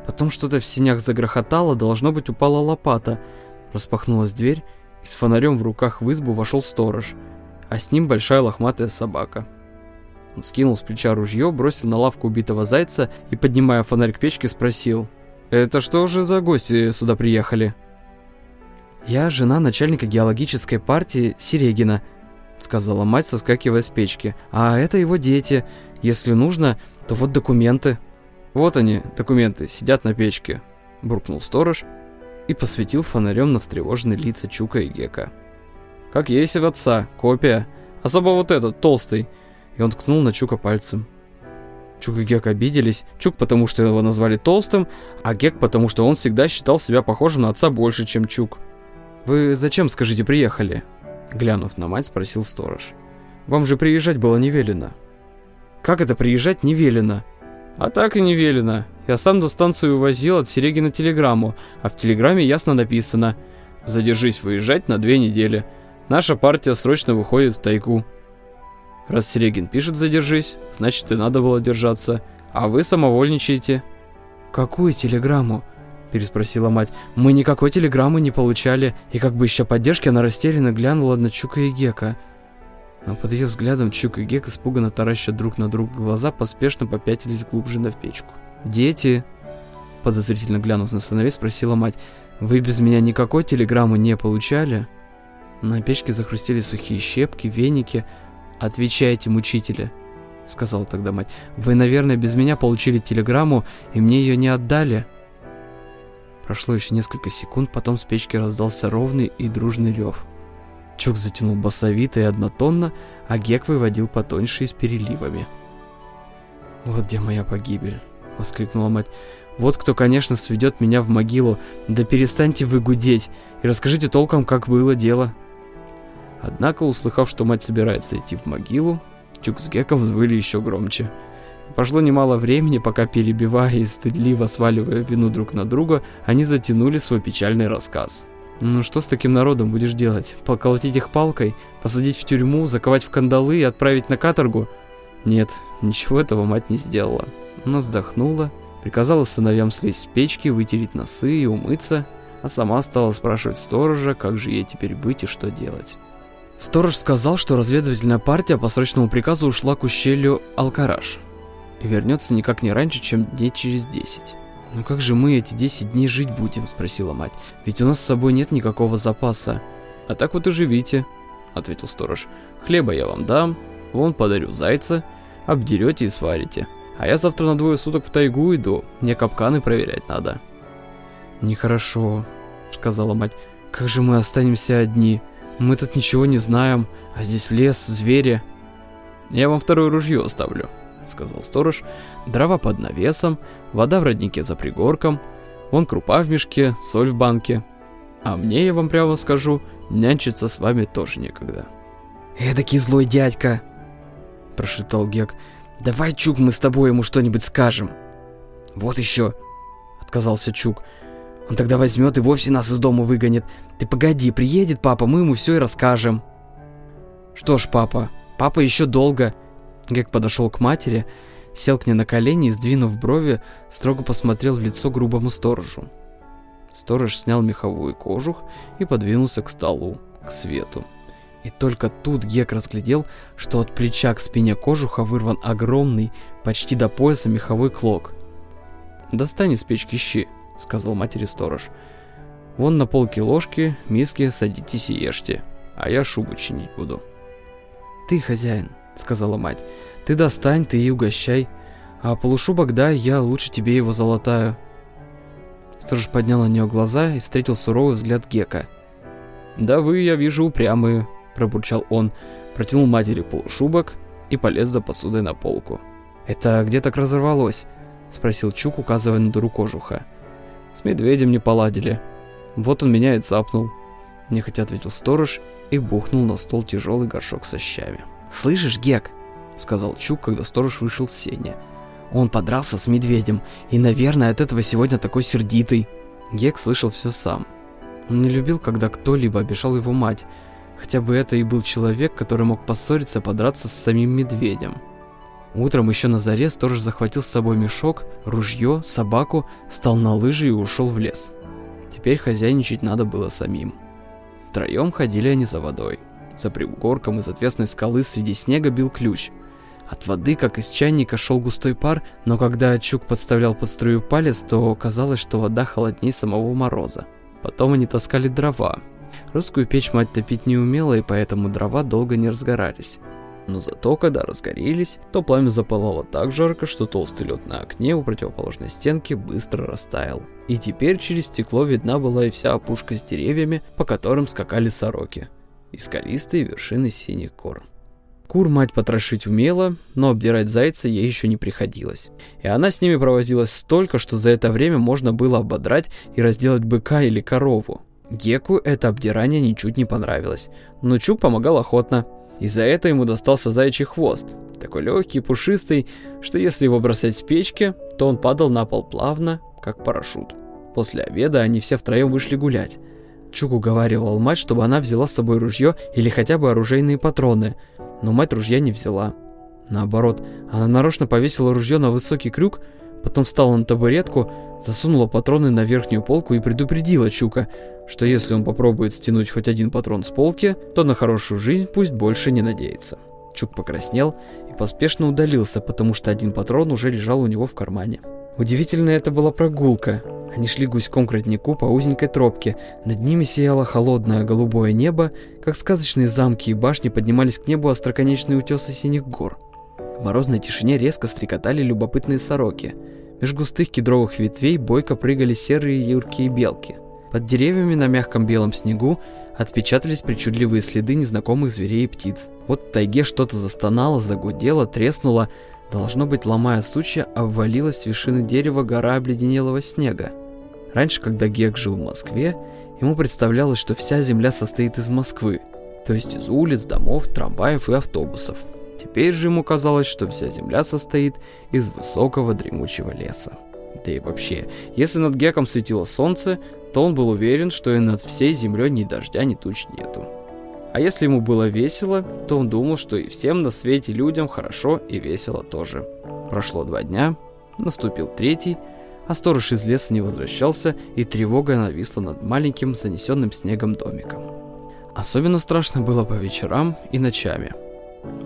Потом что-то в синях загрохотало, должно быть упала лопата. Распахнулась дверь, и с фонарем в руках в избу вошел сторож, а с ним большая лохматая собака. Он скинул с плеча ружье, бросил на лавку убитого зайца и, поднимая фонарь к печке, спросил. «Это что же за гости сюда приехали?» «Я жена начальника геологической партии Серегина», — сказала мать, соскакивая с печки. «А это его дети. Если нужно, то вот документы». «Вот они, документы, сидят на печке», — буркнул сторож и посветил фонарем на встревоженные лица Чука и Гека. «Как есть в отца, копия. Особо вот этот, толстый». И он ткнул на Чука пальцем. Чук и Гек обиделись. Чук, потому что его назвали толстым, а Гек, потому что он всегда считал себя похожим на отца больше, чем Чук. «Вы зачем, скажите, приехали?» Глянув на мать, спросил сторож. «Вам же приезжать было не велено». «Как это приезжать не велено?» «А так и не велено. Я сам до станции увозил от Серегина телеграмму, а в телеграмме ясно написано «Задержись выезжать на две недели. Наша партия срочно выходит в тайгу». Раз Серегин пишет «задержись», значит и надо было держаться, а вы самовольничаете. «Какую телеграмму?» переспросила мать. «Мы никакой телеграммы не получали, и как бы еще поддержки она растерянно глянула на Чука и Гека». Но под ее взглядом Чук и Гек, испуганно тараща друг на друга глаза, поспешно попятились глубже на печку. «Дети?» Подозрительно глянув на сыновей, спросила мать. «Вы без меня никакой телеграммы не получали?» На печке захрустили сухие щепки, веники. «Отвечайте, мучители!» Сказала тогда мать. «Вы, наверное, без меня получили телеграмму, и мне ее не отдали?» Прошло еще несколько секунд, потом с печки раздался ровный и дружный рев. Чук затянул басовито и однотонно, а Гек выводил потоньше и с переливами. «Вот где моя погибель!» — воскликнула мать. «Вот кто, конечно, сведет меня в могилу. Да перестаньте вы гудеть и расскажите толком, как было дело». Однако, услыхав, что мать собирается идти в могилу, Чук с Геком взвыли еще громче — Прошло немало времени, пока перебивая и стыдливо сваливая вину друг на друга, они затянули свой печальный рассказ. Ну что с таким народом будешь делать? Поколотить их палкой? Посадить в тюрьму? Заковать в кандалы и отправить на каторгу? Нет, ничего этого мать не сделала. Она вздохнула, приказала сыновьям слезть с печки, вытереть носы и умыться, а сама стала спрашивать сторожа, как же ей теперь быть и что делать. Сторож сказал, что разведывательная партия по срочному приказу ушла к ущелью Алкараш и вернется никак не раньше, чем дней через 10. «Ну как же мы эти 10 дней жить будем?» – спросила мать. «Ведь у нас с собой нет никакого запаса». «А так вот и живите», – ответил сторож. «Хлеба я вам дам, вон подарю зайца, обдерете и сварите. А я завтра на двое суток в тайгу иду, мне капканы проверять надо». «Нехорошо», – сказала мать. «Как же мы останемся одни? Мы тут ничего не знаем, а здесь лес, звери». «Я вам второе ружье оставлю», сказал сторож. Дрова под навесом, вода в роднике за пригорком, вон крупа в мешке, соль в банке. А мне, я вам прямо скажу, нянчиться с вами тоже некогда. «Эдакий злой дядька!» – прошептал Гек. «Давай, Чук, мы с тобой ему что-нибудь скажем». «Вот еще!» – отказался Чук. «Он тогда возьмет и вовсе нас из дома выгонит. Ты погоди, приедет папа, мы ему все и расскажем». «Что ж, папа, папа еще долго. Гек подошел к матери, сел к ней на колени и, сдвинув брови, строго посмотрел в лицо грубому сторожу. Сторож снял меховую кожух и подвинулся к столу, к свету. И только тут Гек разглядел, что от плеча к спине кожуха вырван огромный, почти до пояса меховой клок. «Достань из печки щи», — сказал матери сторож. «Вон на полке ложки, миски, садитесь и ешьте, а я шубу чинить буду». «Ты хозяин», — сказала мать. «Ты достань, ты и угощай. А полушубок дай, я лучше тебе его золотаю». Сторож поднял на нее глаза и встретил суровый взгляд Гека. «Да вы, я вижу, упрямые», — пробурчал он, протянул матери полушубок и полез за посудой на полку. «Это где так разорвалось?» — спросил Чук, указывая на дыру кожуха. «С медведем не поладили. Вот он меня и цапнул», — нехотя ответил сторож и бухнул на стол тяжелый горшок со щами. «Слышишь, Гек?» — сказал Чук, когда сторож вышел в сене. «Он подрался с медведем, и, наверное, от этого сегодня такой сердитый». Гек слышал все сам. Он не любил, когда кто-либо обижал его мать, хотя бы это и был человек, который мог поссориться, подраться с самим медведем. Утром еще на заре сторож захватил с собой мешок, ружье, собаку, стал на лыжи и ушел в лес. Теперь хозяйничать надо было самим. Втроем ходили они за водой. За пригорком из отвесной скалы среди снега бил ключ. От воды, как из чайника, шел густой пар, но когда Чук подставлял под струю палец, то казалось, что вода холоднее самого мороза. Потом они таскали дрова. Русскую печь мать топить не умела, и поэтому дрова долго не разгорались. Но зато, когда разгорелись, то пламя запалало так жарко, что толстый лед на окне у противоположной стенки быстро растаял. И теперь через стекло видна была и вся опушка с деревьями, по которым скакали сороки, и скалистые вершины синих гор. Кур мать потрошить умела, но обдирать зайца ей еще не приходилось. И она с ними провозилась столько, что за это время можно было ободрать и разделать быка или корову. Геку это обдирание ничуть не понравилось, но Чук помогал охотно, и за это ему достался заячий хвост, такой легкий, пушистый, что если его бросать с печки, то он падал на пол плавно, как парашют. После обеда они все втроем вышли гулять. Чук уговаривал мать, чтобы она взяла с собой ружье или хотя бы оружейные патроны, но мать ружья не взяла. Наоборот, она нарочно повесила ружье на высокий крюк, потом встала на табуретку, засунула патроны на верхнюю полку и предупредила Чука, что если он попробует стянуть хоть один патрон с полки, то на хорошую жизнь пусть больше не надеется. Чук покраснел и поспешно удалился, потому что один патрон уже лежал у него в кармане. Удивительная это была прогулка. Они шли гуськом к роднику по узенькой тропке. Над ними сияло холодное голубое небо, как сказочные замки и башни поднимались к небу остроконечные утесы синих гор. В морозной тишине резко стрекотали любопытные сороки. Меж густых кедровых ветвей бойко прыгали серые юркие белки – под деревьями на мягком белом снегу отпечатались причудливые следы незнакомых зверей и птиц. Вот в тайге что-то застонало, загудело, треснуло. Должно быть, ломая сучья, обвалилась с вершины дерева гора обледенелого снега. Раньше, когда Гек жил в Москве, ему представлялось, что вся земля состоит из Москвы, то есть из улиц, домов, трамваев и автобусов. Теперь же ему казалось, что вся земля состоит из высокого дремучего леса. Да и вообще, если над Геком светило солнце, то он был уверен, что и над всей землей ни дождя, ни туч нету. А если ему было весело, то он думал, что и всем на свете людям хорошо и весело тоже. Прошло два дня, наступил третий, а сторож из леса не возвращался, и тревога нависла над маленьким занесенным снегом домиком. Особенно страшно было по вечерам и ночами.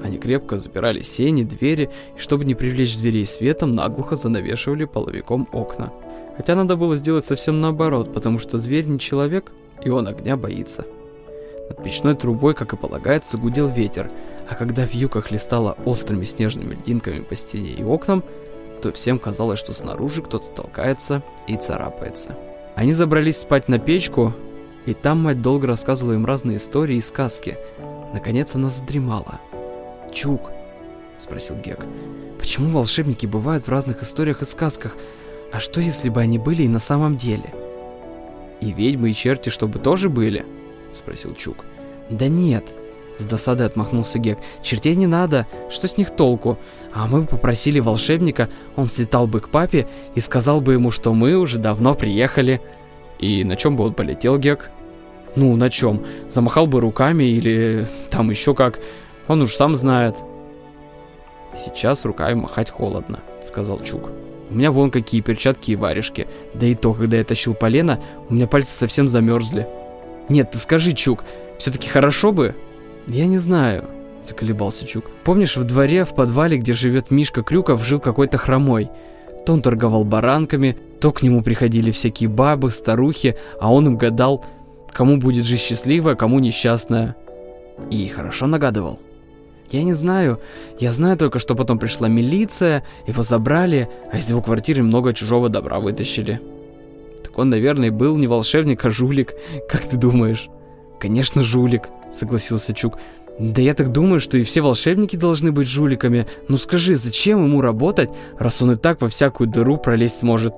Они крепко запирали сени, двери, и чтобы не привлечь зверей светом, наглухо занавешивали половиком окна – Хотя надо было сделать совсем наоборот, потому что зверь не человек, и он огня боится. Над печной трубой, как и полагается, гудел ветер, а когда вьюка хлестала острыми снежными льдинками по стене и окнам, то всем казалось, что снаружи кто-то толкается и царапается. Они забрались спать на печку, и там мать долго рассказывала им разные истории и сказки. Наконец она задремала. «Чук», — спросил Гек, — «почему волшебники бывают в разных историях и сказках, а что, если бы они были и на самом деле? И ведьмы, и черти, чтобы тоже были? Спросил Чук. Да нет, с досадой отмахнулся Гек. Чертей не надо, что с них толку? А мы бы попросили волшебника, он слетал бы к папе и сказал бы ему, что мы уже давно приехали. И на чем бы он полетел, Гек? Ну, на чем? Замахал бы руками или там еще как. Он уж сам знает. Сейчас руками махать холодно. сказал Чук. У меня вон какие перчатки и варежки. Да и то, когда я тащил полено, у меня пальцы совсем замерзли. Нет, ты скажи, Чук, все-таки хорошо бы? Я не знаю, заколебался Чук. Помнишь, в дворе, в подвале, где живет Мишка Крюков, жил какой-то хромой? То он торговал баранками, то к нему приходили всякие бабы, старухи, а он им гадал, кому будет жизнь счастливая, кому несчастная. И хорошо нагадывал. Я не знаю. Я знаю только, что потом пришла милиция, его забрали, а из его квартиры много чужого добра вытащили. Так он, наверное, был не волшебник, а жулик. Как ты думаешь? Конечно, жулик, согласился Чук. Да я так думаю, что и все волшебники должны быть жуликами. Ну скажи, зачем ему работать, раз он и так во всякую дыру пролезть сможет?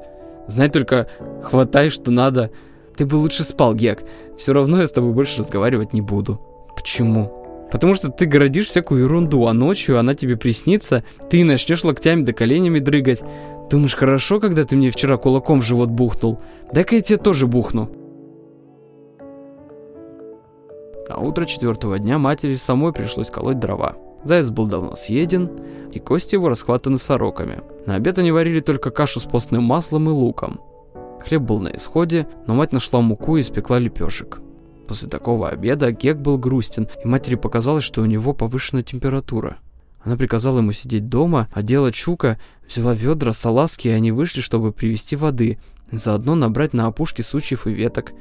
Знай только, хватай, что надо. Ты бы лучше спал, Гек. Все равно я с тобой больше разговаривать не буду. Почему? Потому что ты городишь всякую ерунду, а ночью она тебе приснится, ты начнешь локтями да коленями дрыгать. Думаешь, хорошо, когда ты мне вчера кулаком в живот бухнул? Дай-ка я тебе тоже бухну. А утро четвертого дня матери самой пришлось колоть дрова. Заяц был давно съеден, и кости его расхватаны сороками. На обед они варили только кашу с постным маслом и луком. Хлеб был на исходе, но мать нашла муку и испекла лепешек. После такого обеда Гек был грустен, и матери показалось, что у него повышена температура. Она приказала ему сидеть дома, одела Чука, взяла ведра, салазки, и они вышли, чтобы привезти воды, заодно набрать на опушке сучьев и веток.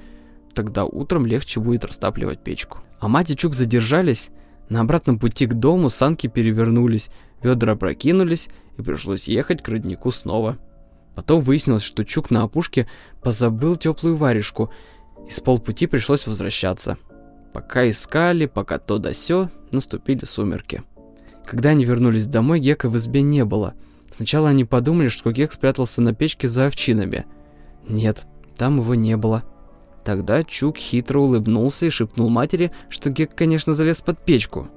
Тогда утром легче будет растапливать печку. А мать и Чук задержались. На обратном пути к дому санки перевернулись, ведра прокинулись, и пришлось ехать к роднику снова. Потом выяснилось, что Чук на опушке позабыл теплую варежку – и с полпути пришлось возвращаться. Пока искали, пока то да сё, наступили сумерки. Когда они вернулись домой, Гека в избе не было. Сначала они подумали, что Гек спрятался на печке за овчинами. Нет, там его не было. Тогда Чук хитро улыбнулся и шепнул матери, что Гек, конечно, залез под печку.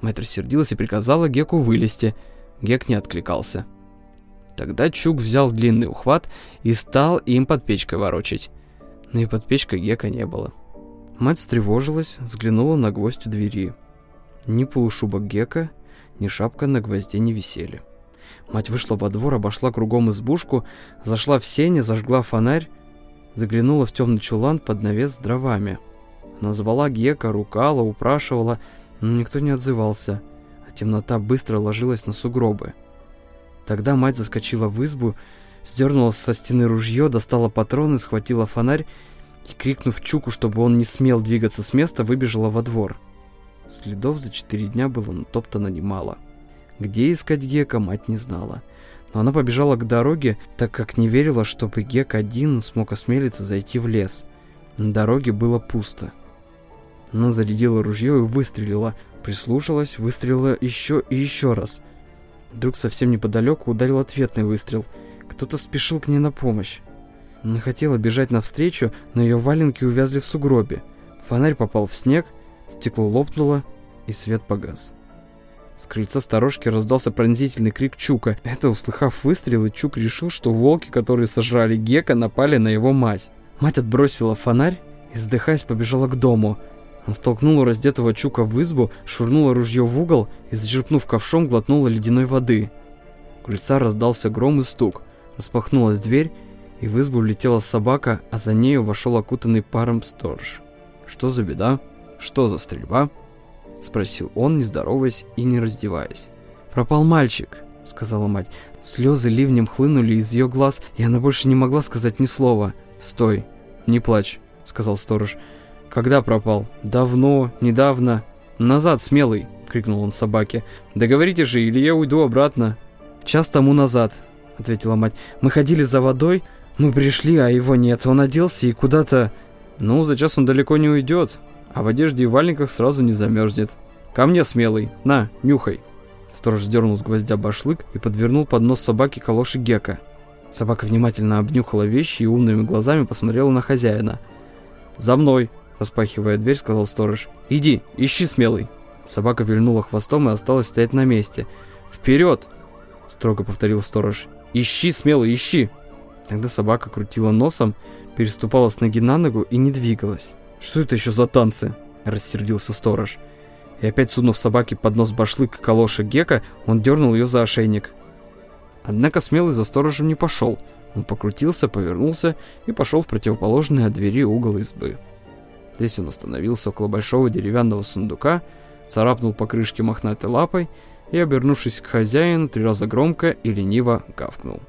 Мать рассердилась и приказала Геку вылезти. Гек не откликался. Тогда Чук взял длинный ухват и стал им под печкой ворочать но и под печкой Гека не было. Мать встревожилась, взглянула на гвоздь у двери. Ни полушубок Гека, ни шапка на гвозде не висели. Мать вышла во двор, обошла кругом избушку, зашла в сене, зажгла фонарь, заглянула в темный чулан под навес с дровами. Назвала Гека, рукала, упрашивала, но никто не отзывался, а темнота быстро ложилась на сугробы. Тогда мать заскочила в избу сдернула со стены ружье, достала патроны, схватила фонарь и, крикнув Чуку, чтобы он не смел двигаться с места, выбежала во двор. Следов за четыре дня было натоптано немало. Где искать Гека, мать не знала. Но она побежала к дороге, так как не верила, чтобы Гек один смог осмелиться зайти в лес. На дороге было пусто. Она зарядила ружье и выстрелила, прислушалась, выстрелила еще и еще раз. Вдруг совсем неподалеку ударил ответный выстрел – кто-то спешил к ней на помощь. Она хотела бежать навстречу, но ее валенки увязли в сугробе. Фонарь попал в снег, стекло лопнуло, и свет погас. С крыльца сторожки раздался пронзительный крик Чука. Это, услыхав выстрелы, Чук решил, что волки, которые сожрали Гека, напали на его мать. Мать отбросила фонарь и, вздыхаясь, побежала к дому. Он столкнула раздетого Чука в избу, швырнула ружье в угол и, зачерпнув ковшом, глотнула ледяной воды. У крыльца раздался гром и стук – Распахнулась дверь, и в избу влетела собака, а за нею вошел окутанный паром сторож. «Что за беда? Что за стрельба?» — спросил он, не здороваясь и не раздеваясь. «Пропал мальчик», — сказала мать. Слезы ливнем хлынули из ее глаз, и она больше не могла сказать ни слова. «Стой, не плачь», — сказал сторож. «Когда пропал? Давно, недавно?» «Назад, смелый!» — крикнул он собаке. «Договорите же, или я уйду обратно». «Час тому назад», — ответила мать. «Мы ходили за водой, мы пришли, а его нет. Он оделся и куда-то...» «Ну, за час он далеко не уйдет, а в одежде и валенках сразу не замерзнет. Ко мне, смелый, на, нюхай». Сторож сдернул с гвоздя башлык и подвернул под нос собаки калоши Гека. Собака внимательно обнюхала вещи и умными глазами посмотрела на хозяина. «За мной!» – распахивая дверь, сказал сторож. «Иди, ищи смелый!» Собака вильнула хвостом и осталась стоять на месте. «Вперед!» – строго повторил сторож. Ищи смело, ищи!» Тогда собака крутила носом, переступала с ноги на ногу и не двигалась. «Что это еще за танцы?» – рассердился сторож. И опять сунув собаке под нос башлык калоши Гека, он дернул ее за ошейник. Однако смелый за сторожем не пошел. Он покрутился, повернулся и пошел в противоположный от двери угол избы. Здесь он остановился около большого деревянного сундука, царапнул по крышке мохнатой лапой и, обернувшись к хозяину, три раза громко и лениво гавкнул.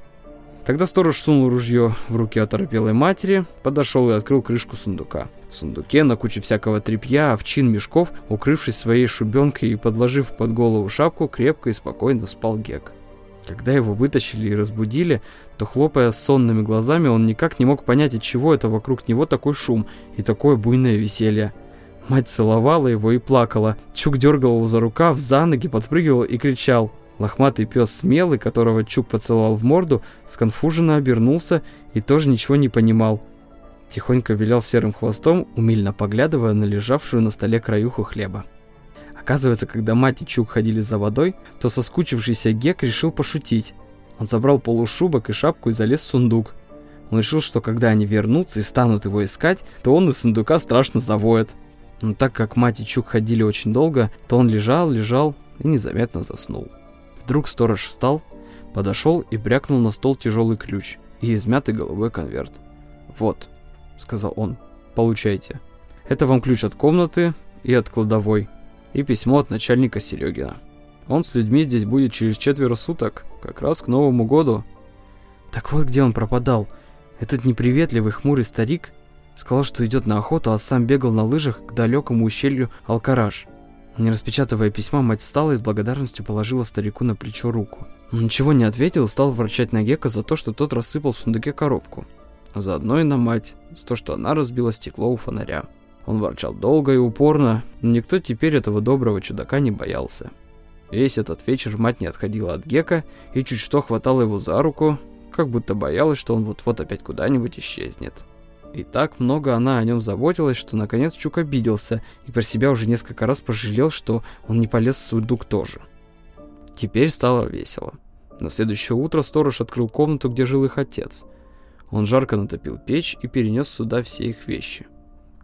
Тогда сторож сунул ружье в руки оторопелой матери, подошел и открыл крышку сундука. В сундуке на куче всякого тряпья, овчин, мешков, укрывшись своей шубенкой и подложив под голову шапку, крепко и спокойно спал Гек. Когда его вытащили и разбудили, то, хлопая сонными глазами, он никак не мог понять, от чего это вокруг него такой шум и такое буйное веселье. Мать целовала его и плакала. Чук дергал его за рукав, за ноги, подпрыгивал и кричал. Лохматый пес смелый, которого Чук поцеловал в морду, сконфуженно обернулся и тоже ничего не понимал. Тихонько вилял серым хвостом, умильно поглядывая на лежавшую на столе краюху хлеба. Оказывается, когда мать и Чук ходили за водой, то соскучившийся Гек решил пошутить. Он забрал полушубок и шапку и залез в сундук. Он решил, что когда они вернутся и станут его искать, то он из сундука страшно завоет. Но так как мать и Чук ходили очень долго, то он лежал, лежал и незаметно заснул. Вдруг сторож встал, подошел и брякнул на стол тяжелый ключ и измятый голубой конверт. «Вот», — сказал он, — «получайте. Это вам ключ от комнаты и от кладовой и письмо от начальника Серегина. Он с людьми здесь будет через четверо суток, как раз к Новому году. Так вот где он пропадал. Этот неприветливый хмурый старик сказал, что идет на охоту, а сам бегал на лыжах к далекому ущелью Алкараж. Не распечатывая письма, мать встала и с благодарностью положила старику на плечо руку. Он ничего не ответил и стал ворчать на Гека за то, что тот рассыпал в сундуке коробку. А заодно и на мать, за то, что она разбила стекло у фонаря. Он ворчал долго и упорно, но никто теперь этого доброго чудака не боялся. Весь этот вечер мать не отходила от Гека и чуть что хватала его за руку, как будто боялась, что он вот-вот опять куда-нибудь исчезнет. И так много она о нем заботилась, что наконец Чук обиделся и про себя уже несколько раз пожалел, что он не полез в сундук тоже. Теперь стало весело. На следующее утро сторож открыл комнату, где жил их отец. Он жарко натопил печь и перенес сюда все их вещи.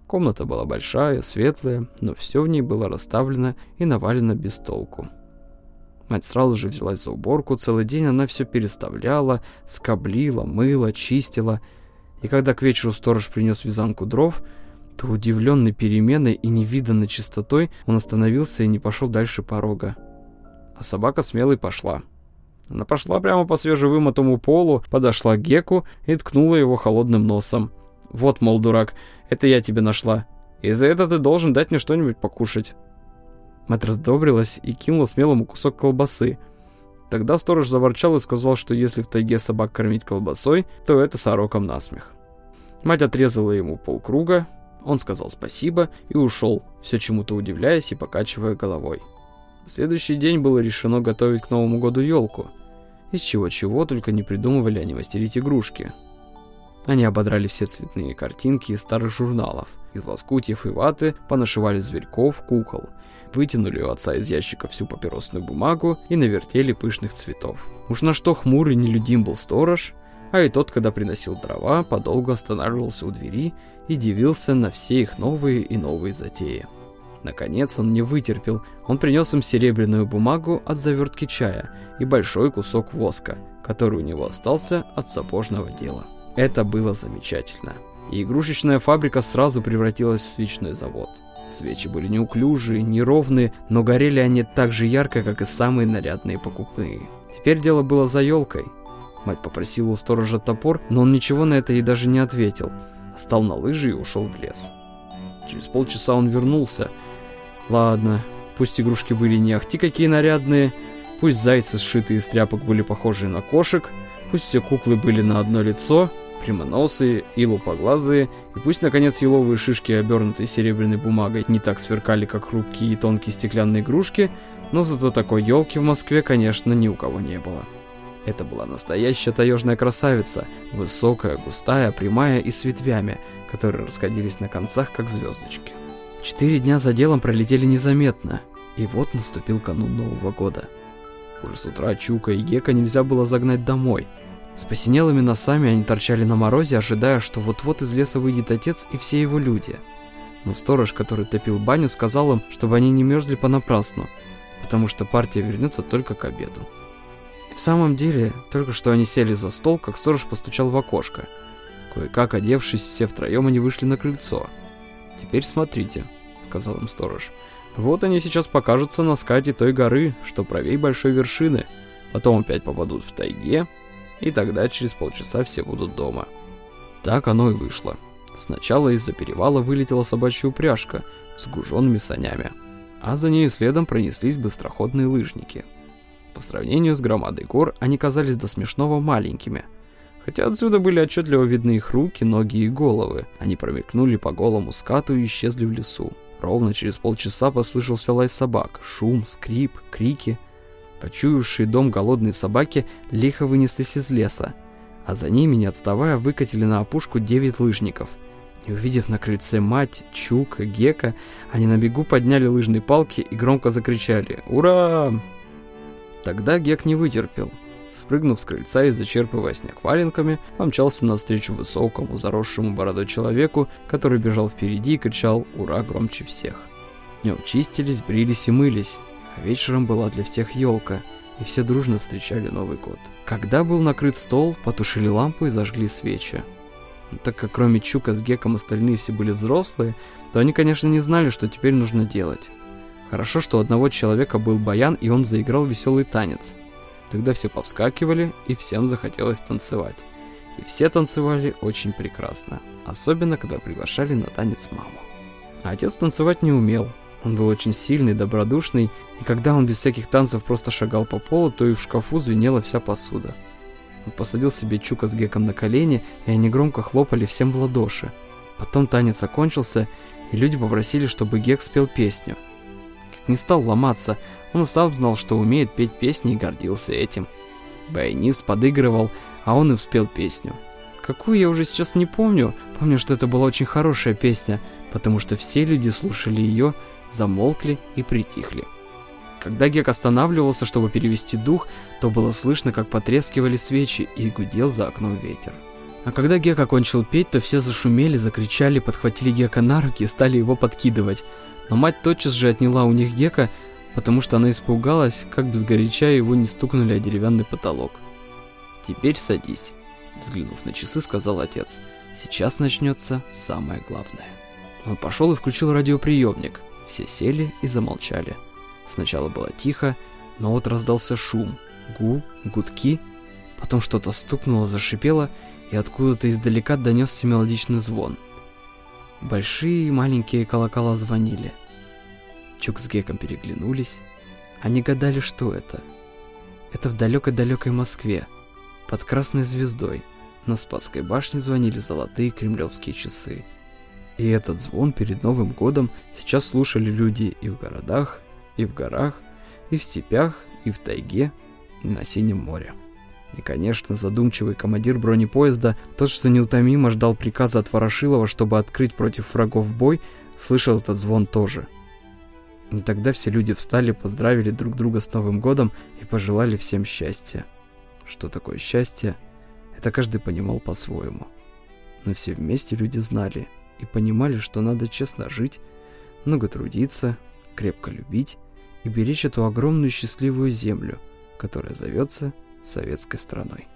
Комната была большая, светлая, но все в ней было расставлено и навалено без толку. Мать сразу же взялась за уборку, целый день она все переставляла, скоблила, мыла, чистила. И когда к вечеру сторож принес вязанку дров, то удивленный переменой и невиданной чистотой он остановился и не пошел дальше порога. А собака смелой пошла. Она пошла прямо по свежевымытому полу, подошла к Геку и ткнула его холодным носом. Вот, мол, дурак, это я тебе нашла. И за это ты должен дать мне что-нибудь покушать. Мать раздобрилась и кинула смелому кусок колбасы. Тогда сторож заворчал и сказал, что если в тайге собак кормить колбасой, то это сороком насмех. Мать отрезала ему полкруга, он сказал спасибо и ушел, все чему-то удивляясь и покачивая головой. следующий день было решено готовить к Новому году елку. Из чего-чего только не придумывали они мастерить игрушки. Они ободрали все цветные картинки из старых журналов. Из лоскутьев и ваты понашивали зверьков, кукол. Вытянули у отца из ящика всю папиросную бумагу и навертели пышных цветов. Уж на что хмурый нелюдим был сторож, а и тот, когда приносил дрова, подолгу останавливался у двери и дивился на все их новые и новые затеи. Наконец он не вытерпел, он принес им серебряную бумагу от завертки чая и большой кусок воска, который у него остался от сапожного дела. Это было замечательно. И игрушечная фабрика сразу превратилась в свечной завод. Свечи были неуклюжие, неровные, но горели они так же ярко, как и самые нарядные покупные. Теперь дело было за елкой. Мать попросила у сторожа топор, но он ничего на это ей даже не ответил. Стал на лыжи и ушел в лес. Через полчаса он вернулся. Ладно, пусть игрушки были не ахти какие нарядные, пусть зайцы, сшитые из тряпок, были похожи на кошек, пусть все куклы были на одно лицо, прямоносые и лупоглазые, и пусть, наконец, еловые шишки, обернутые серебряной бумагой, не так сверкали, как хрупкие и тонкие стеклянные игрушки, но зато такой елки в Москве, конечно, ни у кого не было. Это была настоящая таежная красавица, высокая, густая, прямая и с ветвями, которые расходились на концах, как звездочки. Четыре дня за делом пролетели незаметно, и вот наступил канун Нового года. Уже с утра Чука и Гека нельзя было загнать домой – с посинелыми носами они торчали на морозе, ожидая, что вот-вот из леса выйдет отец и все его люди. Но сторож, который топил баню, сказал им, чтобы они не мерзли понапрасну, потому что партия вернется только к обеду. В самом деле, только что они сели за стол, как сторож постучал в окошко. Кое-как одевшись, все втроем они вышли на крыльцо. «Теперь смотрите», — сказал им сторож. «Вот они сейчас покажутся на скате той горы, что правей большой вершины. Потом опять попадут в тайге, и тогда через полчаса все будут дома». Так оно и вышло. Сначала из-за перевала вылетела собачья упряжка с гуженными санями, а за нею следом пронеслись быстроходные лыжники. По сравнению с громадой гор они казались до смешного маленькими. Хотя отсюда были отчетливо видны их руки, ноги и головы. Они промелькнули по голому скату и исчезли в лесу. Ровно через полчаса послышался лай собак, шум, скрип, крики. Почуявшие дом голодные собаки лихо вынеслись из леса, а за ними, не отставая, выкатили на опушку девять лыжников. И увидев на крыльце мать, Чука, Гека, они на бегу подняли лыжные палки и громко закричали «Ура!». Тогда Гек не вытерпел. Спрыгнув с крыльца и зачерпывая снег валенками, помчался навстречу высокому, заросшему бородой человеку, который бежал впереди и кричал «Ура!» громче всех. Днем чистились, брились и мылись, а вечером была для всех елка – и все дружно встречали Новый год. Когда был накрыт стол, потушили лампу и зажгли свечи. Но так как кроме Чука с Геком остальные все были взрослые, то они, конечно, не знали, что теперь нужно делать. Хорошо, что у одного человека был баян, и он заиграл веселый танец. Тогда все повскакивали, и всем захотелось танцевать. И все танцевали очень прекрасно, особенно когда приглашали на танец маму. А отец танцевать не умел, он был очень сильный, добродушный, и когда он без всяких танцев просто шагал по полу, то и в шкафу звенела вся посуда. Он посадил себе Чука с Геком на колени, и они громко хлопали всем в ладоши. Потом танец окончился, и люди попросили, чтобы Гек спел песню. Гек не стал ломаться, он сам знал, что умеет петь песни и гордился этим. Баянист подыгрывал, а он и спел песню. Какую я уже сейчас не помню, помню, что это была очень хорошая песня, потому что все люди слушали ее замолкли и притихли. Когда Гек останавливался, чтобы перевести дух, то было слышно, как потрескивали свечи и гудел за окном ветер. А когда Гек окончил петь, то все зашумели, закричали, подхватили Гека на руки и стали его подкидывать. Но мать тотчас же отняла у них Гека, потому что она испугалась, как без горяча его не стукнули о деревянный потолок. «Теперь садись», — взглянув на часы, сказал отец. «Сейчас начнется самое главное». Он пошел и включил радиоприемник — все сели и замолчали. Сначала было тихо, но вот раздался шум, гул, гудки, потом что-то стукнуло, зашипело, и откуда-то издалека донесся мелодичный звон. Большие и маленькие колокола звонили. Чук с Геком переглянулись. Они гадали, что это. Это в далекой-далекой Москве, под Красной Звездой, на Спасской башне звонили золотые кремлевские часы. И этот звон перед Новым годом сейчас слушали люди и в городах, и в горах, и в степях, и в тайге, и на Синем море. И, конечно, задумчивый командир бронепоезда, тот, что неутомимо ждал приказа от Ворошилова, чтобы открыть против врагов бой, слышал этот звон тоже. И тогда все люди встали, поздравили друг друга с Новым годом и пожелали всем счастья. Что такое счастье, это каждый понимал по-своему. Но все вместе люди знали – и понимали, что надо честно жить, много трудиться, крепко любить и беречь эту огромную счастливую землю, которая зовется советской страной.